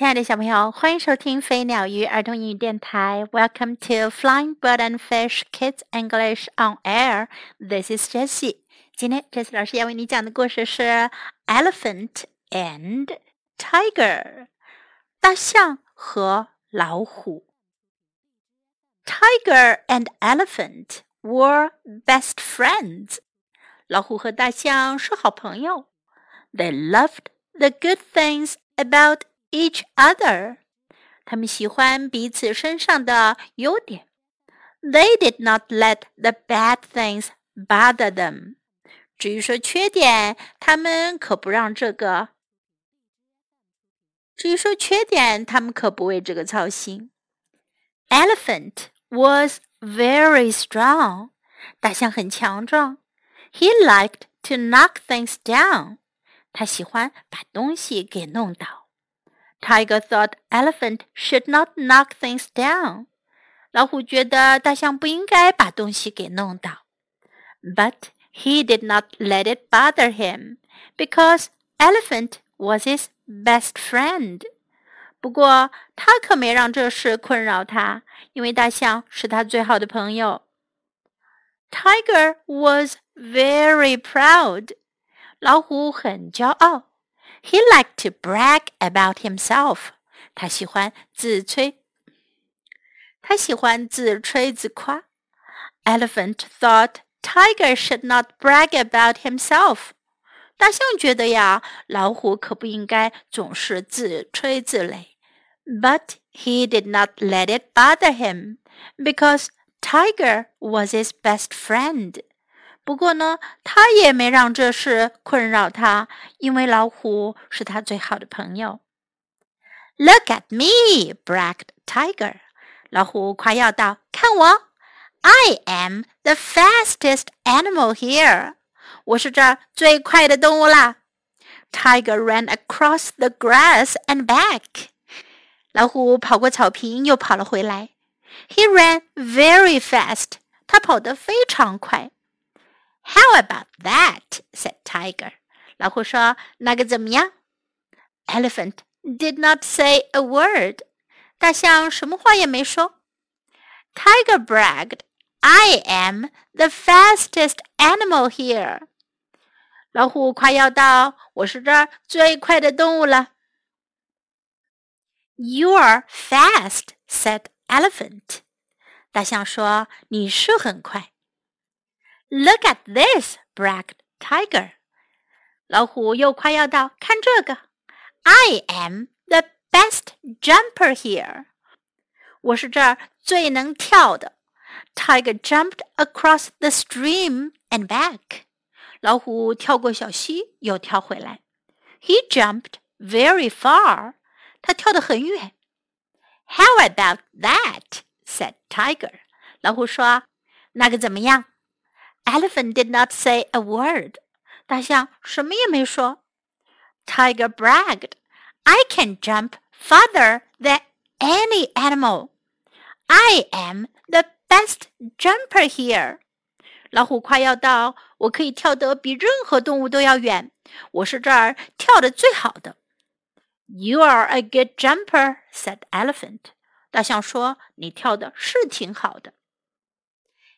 亲爱的小朋友，欢迎收听飞鸟鱼儿童英语电台。Welcome to Flying Bird and Fish Kids English on Air. This is Jessie. 今天，Jessie 老师要为你讲的故事是《Elephant and Tiger》大象和老虎。Tiger and elephant were best friends. 老虎和大象是好朋友。They loved the good things about each other. 他们喜欢彼此身上的优点。They did not let the bad things bother them. 至于说缺点，他们可不让这个。至于说缺点，他们可不为这个操心。Elephant was very strong. 大象很强壮。He liked to knock things down. 他喜欢把东西给弄倒。 Tiger thought elephant should not knock things down. 老虎觉得大象不应该把东西给弄倒。But he did not let it bother him because elephant was his best friend. 不过他可没让这事困扰他，因为大象是他最好的朋友。Tiger was very proud. 老虎很骄傲。 he liked to brag about himself. 他喜欢自吹，他喜欢自吹自夸。Elephant thought tiger should not brag about himself. 大象觉得呀，老虎可不应该总是自吹自擂。But he did not let it bother him because Tiger was his best friend. 不过呢，他也没让这事困扰他，因为老虎是他最好的朋友。Look at me, bragged Tiger. 老虎夸耀道：“看我，I am the fastest animal here. 我是这儿最快的动物啦。” Tiger ran across the grass and back. 老虎跑过草坪，又跑了回来。He ran very fast. 他跑得非常快。how about that? said Tiger. 老虎说：“那个怎么样？” Elephant did not say a word. 大象什么话也没说。Tiger bragged, "I am the fastest animal here." 老虎夸耀道：“我是这儿最快的动物了。” "You're fast," said Elephant. 大象说：“你是很快。” Look at this, bragged Tiger. 老虎又夸耀道：“看这个，I am the best jumper here. 我是这儿最能跳的。” Tiger jumped across the stream and back. 老虎跳过小溪，又跳回来。He jumped very far. 他跳得很远。How about that? said Tiger. 老虎说：“那个怎么样？” Elephant did not say a word. 大象什么也没说。Tiger bragged, "I can jump farther than any animal. I am the best jumper here." 老虎夸耀道：“我可以跳得比任何动物都要远，我是这儿跳得最好的。” "You are a good jumper," said Elephant. 大象说：“你跳的是挺好的。”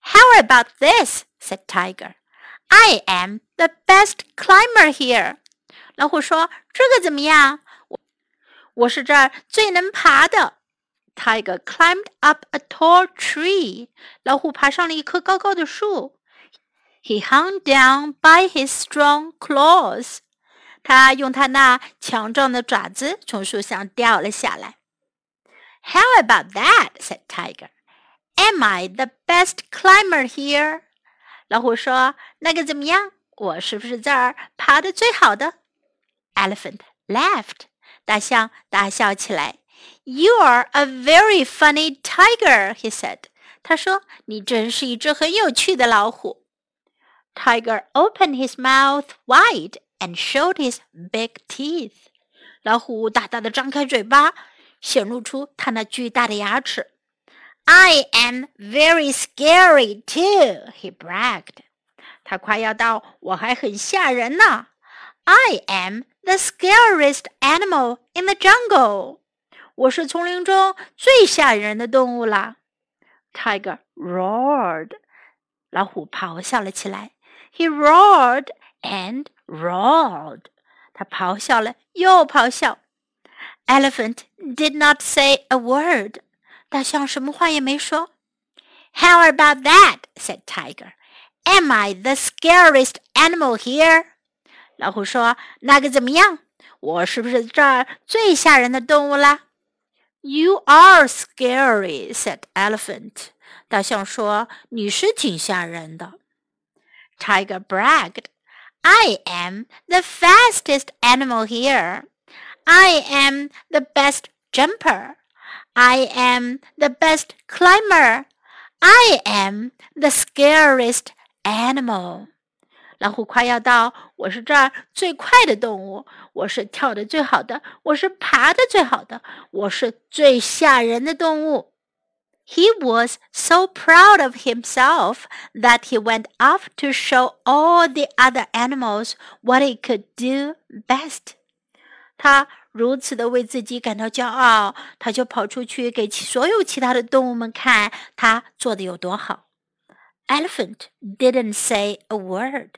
How about this? said Tiger. I am the best climber here. 老虎说：“这个怎么样？我我是这儿最能爬的。” Tiger climbed up a tall tree. 老虎爬上了一棵高高的树。He hung down by his strong claws. 他用他那强壮的爪子从树上掉了下来。How about that? said Tiger. Am I the best climber here? 老虎说：“那个怎么样？我是不是这儿爬的最好的？”Elephant laughed. 大象大笑起来。“You are a very funny tiger,” he said. 他说：“你真是一只很有趣的老虎。” Tiger opened his mouth wide and showed his big teeth. 老虎大大的张开嘴巴，显露出它那巨大的牙齿。 I am very scary too, he bragged. 他夸耀道：“我还很吓人呢。” I am the scariest animal in the jungle. 我是丛林中最吓人的动物啦！Tiger roared，老虎咆哮了起来。He roared and roared，他咆哮了又咆哮。Elephant did not say a word， 大象什么话也没说。How about that? said Tiger. Am I the scariest animal here? 老虎说：“那个怎么样？我是不是这儿最吓人的动物啦？” You are scary," said Elephant. 大象说：“你是挺吓人的。” Tiger bragged, "I am the fastest animal here. I am the best jumper. I am the best climber. I am the scariest animal." 老虎夸耀道：“我是这儿最快的动物，我是跳的最好的，我是爬的最好的，我是最吓人的动物。” He was so proud of himself that he went off to show all the other animals what he could do best. 他 如此的为自己感到骄傲，他就跑出去给所有其他的动物们看他做的有多好。Elephant didn't say a word.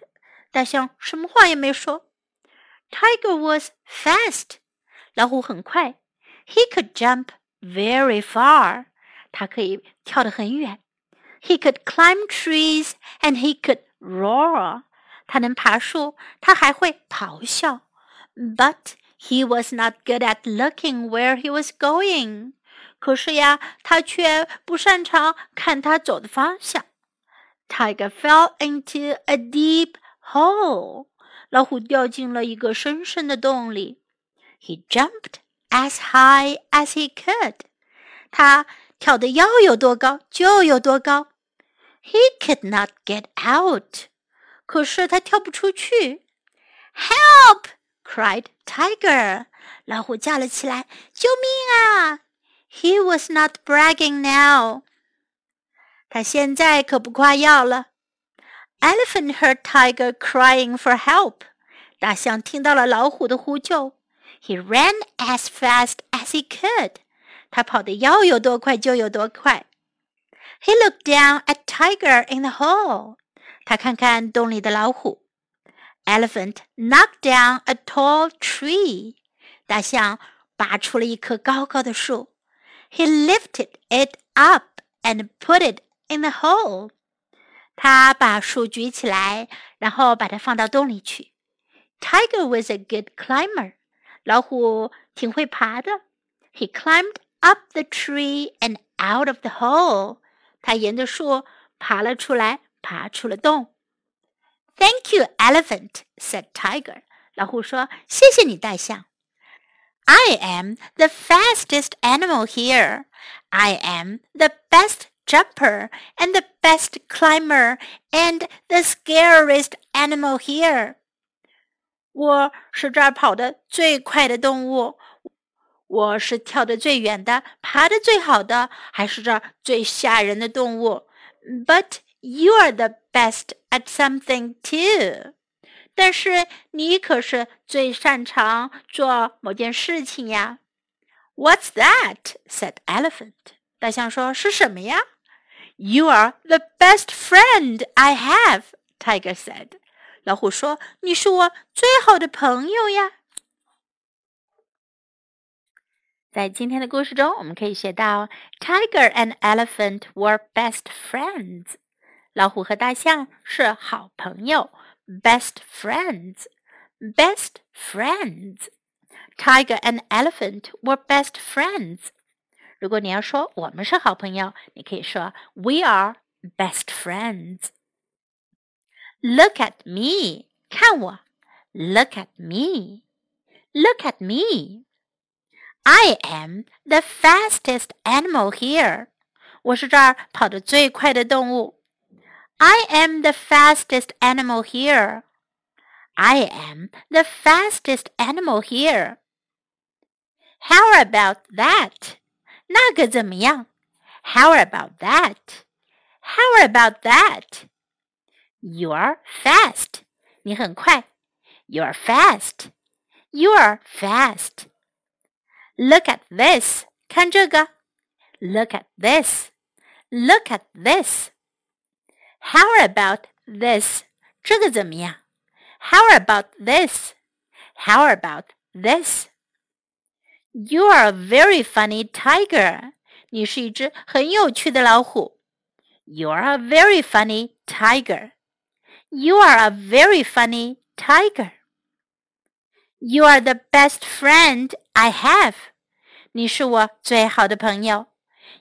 大象什么话也没说。Tiger was fast，老虎很快。He could jump very far，他可以跳得很远。He could climb trees and he could roar，他能爬树，他还会咆哮。But he was not good at looking where he was going。可是呀，他却不擅长看他走的方向。Tiger fell into a deep hole，老虎掉进了一个深深的洞里。He jumped as high as he could，他跳得要有多高就有多高。He could not get out，可是他跳不出去。Help! cried Tiger，老虎叫了起来：“救命啊！” He was not bragging now，他现在可不夸耀了。Elephant heard Tiger crying for help. 大象听到了老虎的呼救。He ran as fast as he could. 他跑得要有多快就有多快。He looked down at Tiger in the hole. 他看看洞里的老虎。 Elephant knocked down a tall tree. 大象拔出了一棵高高的树。He lifted it up and put it in the hole. 他把树举起来，然后把它放到洞里去。Tiger was a good climber，老虎挺会爬的。He climbed up the tree and out of the hole，他沿着树爬了出来，爬出了洞。 Thank you, elephant," said Tiger。老虎说：“谢谢你，大象。” I am the fastest animal here. I am the best jumper and the best climber and the scariest animal here. 我是这儿跑的最快的动物，我是跳得最远的，爬得最好的，还是这儿最吓人的动物。But you are the best at something too. 但是你可是最擅长做某件事情呀。What's that? said Elephant. 大象说：“是什么呀？” You are the best friend I have, Tiger said. 老虎说：“你是我最好的朋友呀。”在今天的故事中，我们可以学到，Tiger and elephant were best friends。 老虎和大象是好朋友，best friends，best friends。Tiger and elephant were best friends。如果你要说我们是好朋友，你可以说 We are best friends. Look at me，看我。Look at me. Look at me. I am the fastest animal here. 我是这儿跑得最快的动物。 I am the fastest animal here. I am the fastest animal here. How about that? 那个怎么样？How about that? How about that? You are fast. 你很快。You are fast. You are fast. Look at this. 看这个，Look at this. Look at this. How about this? 这个怎么样？How about this? How about this? You are a very funny tiger. 你是一只很有趣的老虎。You are a very funny tiger. You are a very funny tiger. You are the best friend I have. 你是我最好的朋友。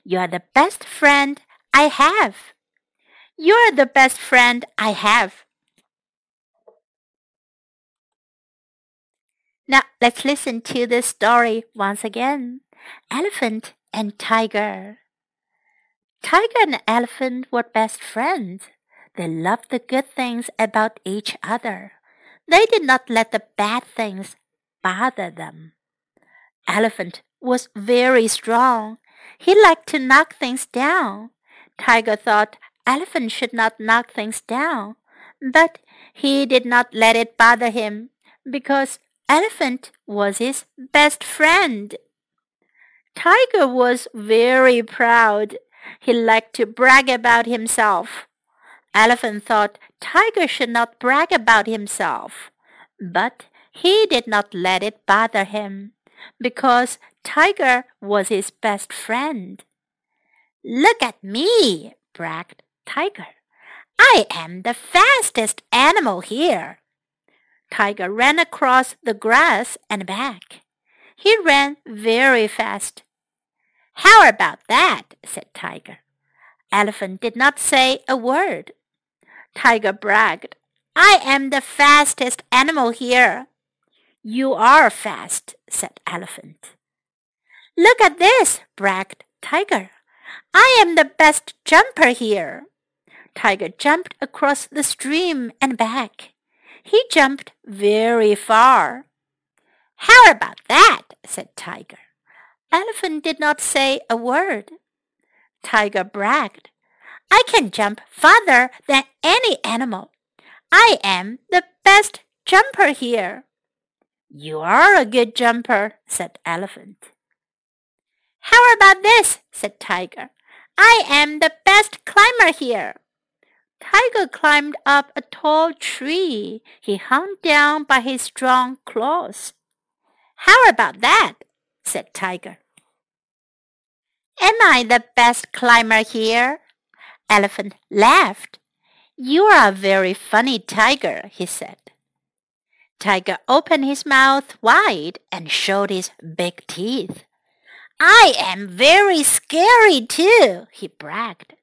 You are the best friend I have. You are the best friend I have. Now let's listen to the story once again. Elephant and Tiger. Tiger and Elephant were best friends. They loved the good things about each other. They did not let the bad things bother them. Elephant was very strong. He liked to knock things down. Tiger thought Elephant should not knock things down, but he did not let it bother him because Elephant was his best friend. Tiger was very proud. He liked to brag about himself. Elephant thought Tiger should not brag about himself, but he did not let it bother him because Tiger was his best friend. Look at me, bragged Tiger. I am the fastest animal here. Tiger ran across the grass and back. He ran very fast. How about that? said Tiger. Elephant did not say a word. Tiger bragged, I am the fastest animal here. You are fast, said Elephant. Look at this, bragged Tiger. I am the best jumper here. Tiger jumped across the stream and back. He jumped very far. How about that? said Tiger. Elephant did not say a word. Tiger bragged, I can jump farther than any animal. I am the best jumper here. You are a good jumper, said Elephant. How about this? said Tiger. I am the best climber here. Tiger climbed up a tall tree. He hung down by his strong claws. How about that? said Tiger. Am I the best climber here? Elephant laughed. You are a very funny tiger, he said. Tiger opened his mouth wide and showed his big teeth. I am very scary too, he bragged.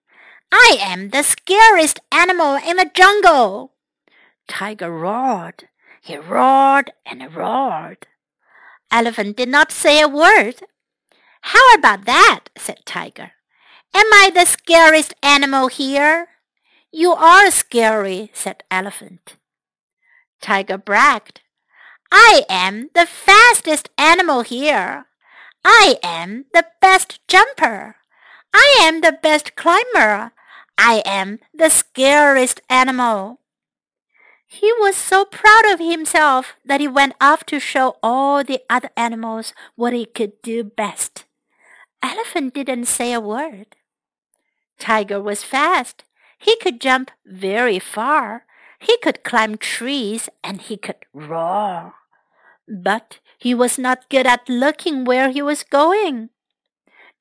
I am the scariest animal in the jungle. Tiger roared. He roared and roared. Elephant did not say a word. How about that? said Tiger. Am I the scariest animal here? You are scary, said Elephant. Tiger bragged. I am the fastest animal here. I am the best jumper. I am the best climber. I am the scariest animal. He was so proud of himself that he went off to show all the other animals what he could do best. Elephant didn't say a word. Tiger was fast. He could jump very far. He could climb trees and he could roar. But he was not good at looking where he was going.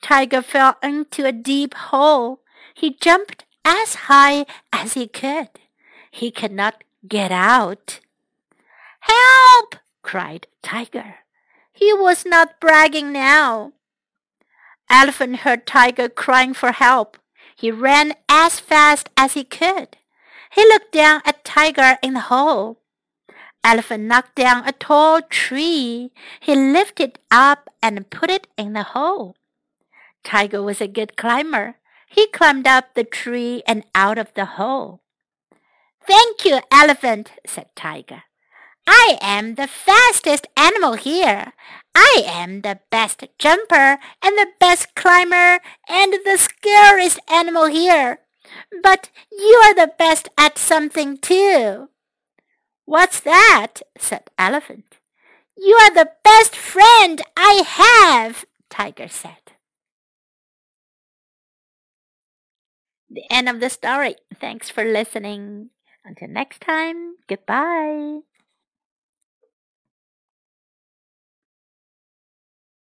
Tiger fell into a deep hole. He jumped as high as he could. He could not get out. Help! cried Tiger. He was not bragging now. Elephant heard Tiger crying for help. He ran as fast as he could. He looked down at Tiger in the hole. Elephant knocked down a tall tree. He lifted it up and put it in the hole. Tiger was a good climber. He climbed up the tree and out of the hole. Thank you, Elephant, said Tiger. I am the fastest animal here. I am the best jumper and the best climber and the scariest animal here. But you are the best at something too. What's that? said Elephant. You are the best friend I have, Tiger said. The end of the story. Thanks for listening. Until next time, goodbye.